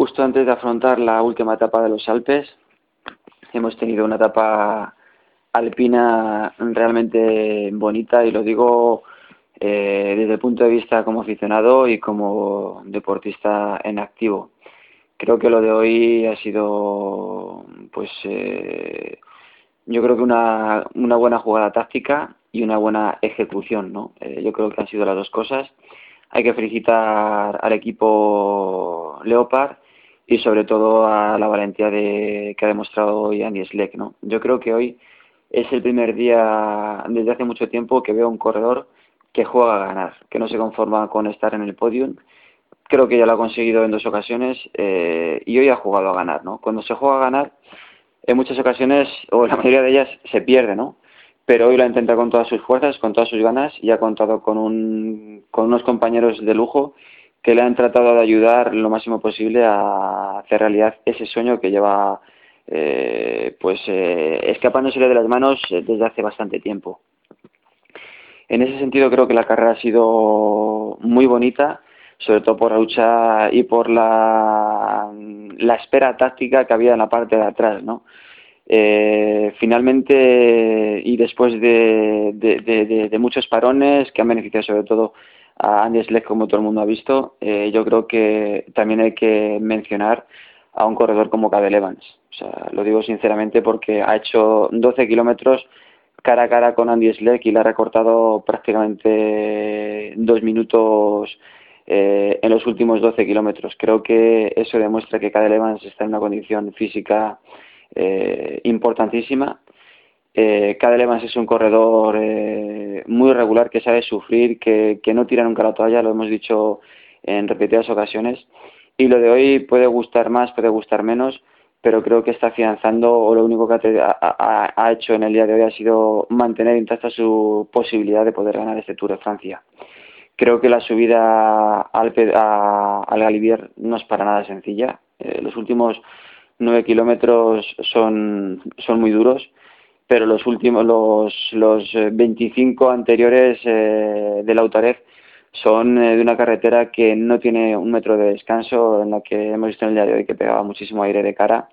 justo antes de afrontar la última etapa de los Alpes. Hemos tenido una etapa alpina realmente bonita y lo digo eh, desde el punto de vista como aficionado y como deportista en activo. Creo que lo de hoy ha sido, pues, eh, yo creo que una, buena jugada táctica y una buena ejecución, ¿no? Eh, yo creo que han sido las dos cosas. Hay que felicitar al equipo Leopard y sobre todo a la valentía de, que ha demostrado hoy Andy Sleck, ¿no? Yo creo que hoy es el primer día desde hace mucho tiempo que veo un corredor que juega a ganar, que no se conforma con estar en el podium. Creo que ya lo ha conseguido en dos ocasiones eh, y hoy ha jugado a ganar, ¿no? Cuando se juega a ganar, en muchas ocasiones, o la mayoría de ellas, se pierde, ¿no? Pero hoy lo ha intentado con todas sus fuerzas, con todas sus ganas y ha contado con, un, con unos compañeros de lujo que le han tratado de ayudar lo máximo posible a hacer realidad ese sueño que lleva eh, pues eh, escapándosele de las manos desde hace bastante tiempo. En ese sentido creo que la carrera ha sido muy bonita, sobre todo por la lucha y por la, la espera táctica que había en la parte de atrás, ¿no? Eh, finalmente y después de, de, muchos parones que han beneficiado sobre todo a Andy Schleck como todo el mundo ha visto, eh, yo creo que también hay que mencionar a un corredor como Cadel Evans. O sea, lo digo sinceramente porque ha hecho 12 kilómetros cara a cara con Andy Schleck y le ha recortado prácticamente dos minutos eh, en los últimos 12 kilómetros. Creo que eso demuestra que Cadel Evans está en una condición física eh, importantísima. Eh, es un corredor eh, muy regular que sabe sufrir, que, que no tira nunca la toalla, lo hemos dicho en repetidas ocasiones. Y lo de hoy puede gustar más, puede gustar menos, pero creo que está afianzando o lo único que ha, hecho en el día de hoy ha sido mantener intacta su posibilidad de poder ganar este Tour de Francia. Creo que la subida al, al Galibier no es para nada sencilla. Eh, los últimos nueve kilómetros son, son muy duros, pero los últimos, los, los 25 anteriores eh, del Autaref son eh, de una carretera que no tiene un metro de descanso, en la que hemos visto en el día de hoy que pegaba muchísimo aire de cara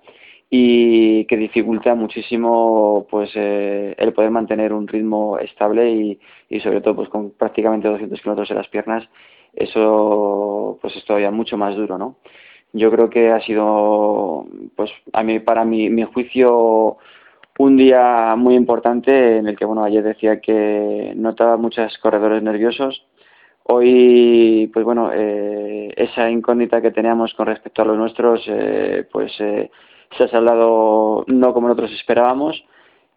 y que dificulta muchísimo pues eh, el poder mantener un ritmo estable y, y sobre todo pues con prácticamente 200 kilómetros en las piernas. Eso pues es todavía mucho más duro no yo creo que ha sido pues a mí para mi, mi juicio un día muy importante en el que bueno ayer decía que notaba muchos corredores nerviosos Hoy, pues bueno, eh, esa incógnita que teníamos con respecto a los nuestros, eh, pues eh, se ha saldado no como nosotros esperábamos,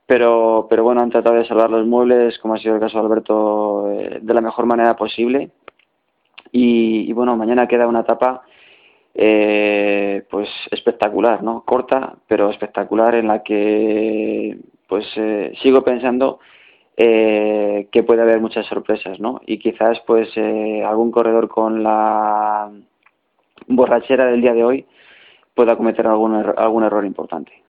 pero, pero bueno, han tratado de salvar los muebles, como ha sido el caso de Alberto, de la mejor manera posible. Y, bueno, mañana queda una etapa pues espectacular, ¿no? Corta, pero espectacular en la que pues sigo pensando eh, que puede haber muchas sorpresas, ¿no? Y quizás, pues, eh, algún corredor con la borrachera del día de hoy pueda cometer algún, algún error importante.